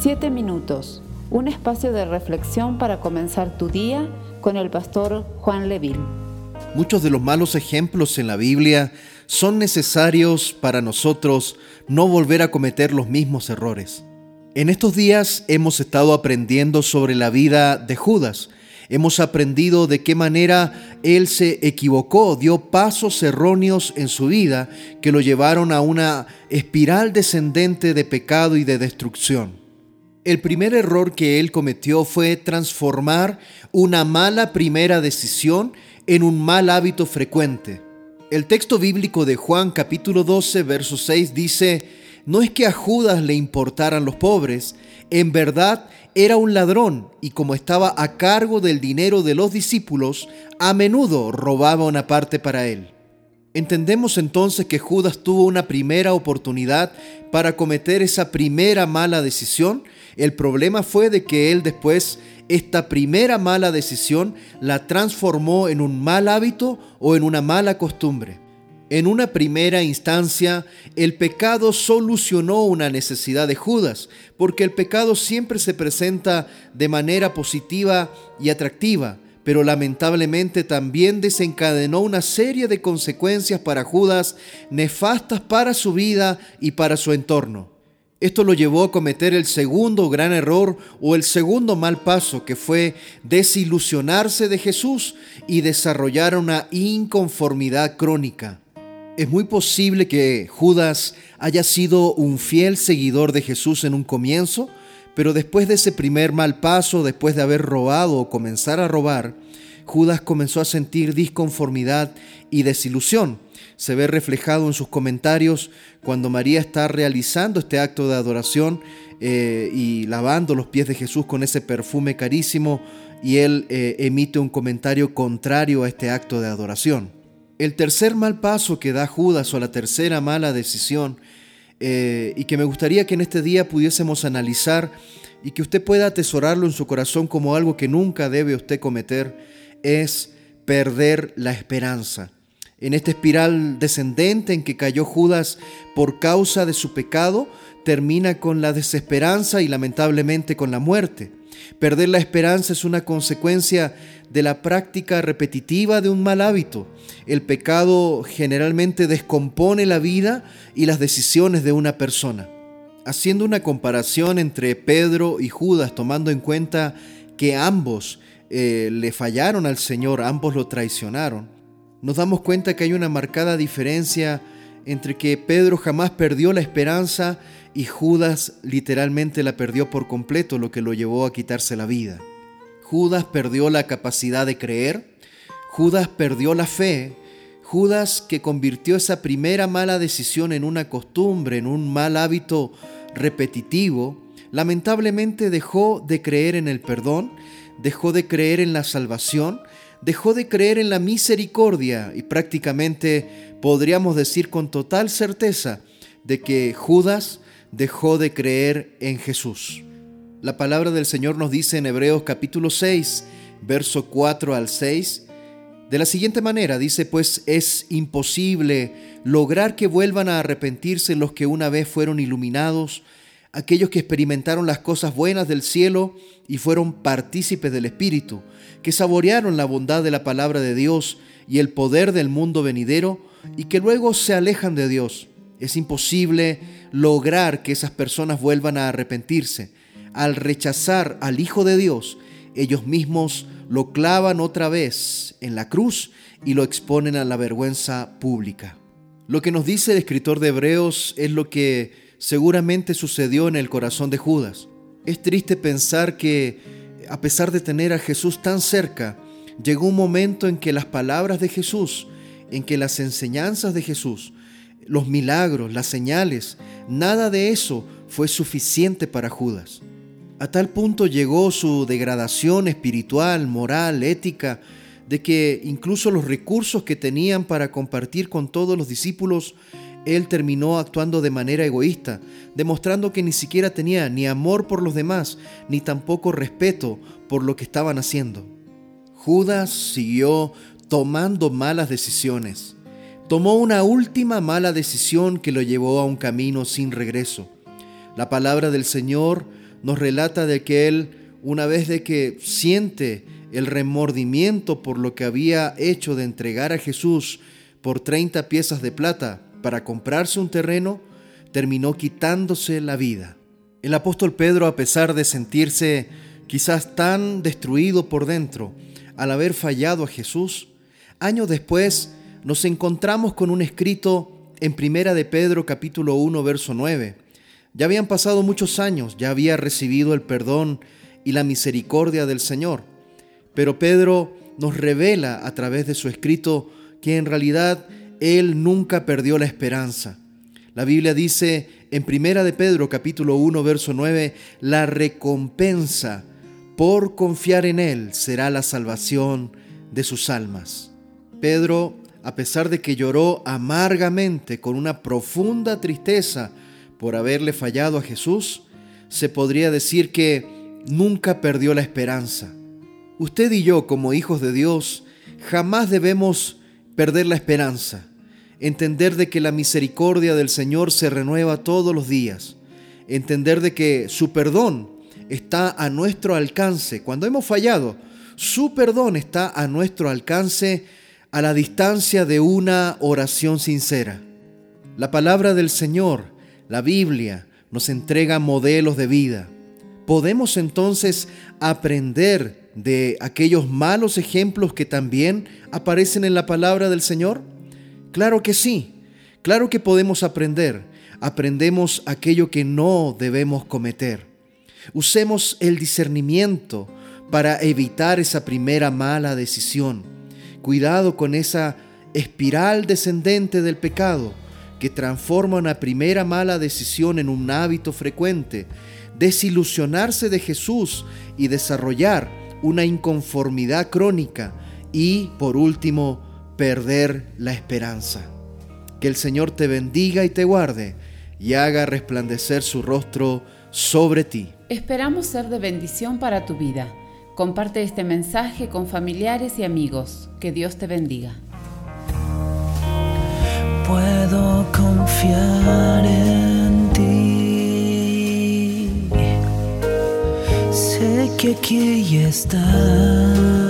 Siete minutos, un espacio de reflexión para comenzar tu día con el pastor Juan Leville. Muchos de los malos ejemplos en la Biblia son necesarios para nosotros no volver a cometer los mismos errores. En estos días hemos estado aprendiendo sobre la vida de Judas. Hemos aprendido de qué manera él se equivocó, dio pasos erróneos en su vida que lo llevaron a una espiral descendente de pecado y de destrucción. El primer error que él cometió fue transformar una mala primera decisión en un mal hábito frecuente. El texto bíblico de Juan capítulo 12, verso 6 dice, no es que a Judas le importaran los pobres, en verdad era un ladrón y como estaba a cargo del dinero de los discípulos, a menudo robaba una parte para él. Entendemos entonces que Judas tuvo una primera oportunidad para cometer esa primera mala decisión. El problema fue de que él después esta primera mala decisión la transformó en un mal hábito o en una mala costumbre. En una primera instancia, el pecado solucionó una necesidad de Judas, porque el pecado siempre se presenta de manera positiva y atractiva pero lamentablemente también desencadenó una serie de consecuencias para Judas nefastas para su vida y para su entorno. Esto lo llevó a cometer el segundo gran error o el segundo mal paso, que fue desilusionarse de Jesús y desarrollar una inconformidad crónica. Es muy posible que Judas haya sido un fiel seguidor de Jesús en un comienzo, pero después de ese primer mal paso, después de haber robado o comenzar a robar, Judas comenzó a sentir disconformidad y desilusión. Se ve reflejado en sus comentarios cuando María está realizando este acto de adoración eh, y lavando los pies de Jesús con ese perfume carísimo y él eh, emite un comentario contrario a este acto de adoración. El tercer mal paso que da Judas o la tercera mala decisión eh, y que me gustaría que en este día pudiésemos analizar y que usted pueda atesorarlo en su corazón como algo que nunca debe usted cometer, es perder la esperanza. En esta espiral descendente en que cayó Judas por causa de su pecado, termina con la desesperanza y lamentablemente con la muerte. Perder la esperanza es una consecuencia de la práctica repetitiva de un mal hábito. El pecado generalmente descompone la vida y las decisiones de una persona. Haciendo una comparación entre Pedro y Judas, tomando en cuenta que ambos eh, le fallaron al Señor, ambos lo traicionaron, nos damos cuenta que hay una marcada diferencia entre que Pedro jamás perdió la esperanza y Judas literalmente la perdió por completo, lo que lo llevó a quitarse la vida. Judas perdió la capacidad de creer, Judas perdió la fe, Judas que convirtió esa primera mala decisión en una costumbre, en un mal hábito repetitivo, lamentablemente dejó de creer en el perdón, dejó de creer en la salvación, dejó de creer en la misericordia y prácticamente podríamos decir con total certeza de que Judas dejó de creer en Jesús. La palabra del Señor nos dice en Hebreos capítulo 6, verso 4 al 6, de la siguiente manera, dice, pues es imposible lograr que vuelvan a arrepentirse los que una vez fueron iluminados, aquellos que experimentaron las cosas buenas del cielo y fueron partícipes del Espíritu, que saborearon la bondad de la palabra de Dios y el poder del mundo venidero, y que luego se alejan de Dios. Es imposible lograr que esas personas vuelvan a arrepentirse al rechazar al Hijo de Dios, ellos mismos lo clavan otra vez en la cruz y lo exponen a la vergüenza pública. Lo que nos dice el escritor de Hebreos es lo que seguramente sucedió en el corazón de Judas. Es triste pensar que, a pesar de tener a Jesús tan cerca, llegó un momento en que las palabras de Jesús, en que las enseñanzas de Jesús, los milagros, las señales, nada de eso fue suficiente para Judas. A tal punto llegó su degradación espiritual, moral, ética, de que incluso los recursos que tenían para compartir con todos los discípulos, él terminó actuando de manera egoísta, demostrando que ni siquiera tenía ni amor por los demás, ni tampoco respeto por lo que estaban haciendo. Judas siguió tomando malas decisiones. Tomó una última mala decisión que lo llevó a un camino sin regreso. La palabra del Señor nos relata de que él, una vez de que siente el remordimiento por lo que había hecho de entregar a Jesús por 30 piezas de plata para comprarse un terreno, terminó quitándose la vida. El apóstol Pedro, a pesar de sentirse quizás tan destruido por dentro al haber fallado a Jesús, años después nos encontramos con un escrito en Primera de Pedro capítulo 1 verso 9. Ya habían pasado muchos años, ya había recibido el perdón y la misericordia del Señor. Pero Pedro nos revela a través de su escrito que en realidad él nunca perdió la esperanza. La Biblia dice en Primera de Pedro capítulo 1 verso 9, la recompensa por confiar en él será la salvación de sus almas. Pedro, a pesar de que lloró amargamente con una profunda tristeza por haberle fallado a Jesús, se podría decir que nunca perdió la esperanza. Usted y yo, como hijos de Dios, jamás debemos perder la esperanza, entender de que la misericordia del Señor se renueva todos los días, entender de que su perdón está a nuestro alcance. Cuando hemos fallado, su perdón está a nuestro alcance a la distancia de una oración sincera. La palabra del Señor, la Biblia, nos entrega modelos de vida. Podemos entonces aprender de aquellos malos ejemplos que también aparecen en la palabra del Señor? Claro que sí, claro que podemos aprender. Aprendemos aquello que no debemos cometer. Usemos el discernimiento para evitar esa primera mala decisión. Cuidado con esa espiral descendente del pecado que transforma una primera mala decisión en un hábito frecuente. Desilusionarse de Jesús y desarrollar una inconformidad crónica y, por último, perder la esperanza. Que el Señor te bendiga y te guarde y haga resplandecer su rostro sobre ti. Esperamos ser de bendición para tu vida. Comparte este mensaje con familiares y amigos. Que Dios te bendiga. Puedo confiar en que aquí está.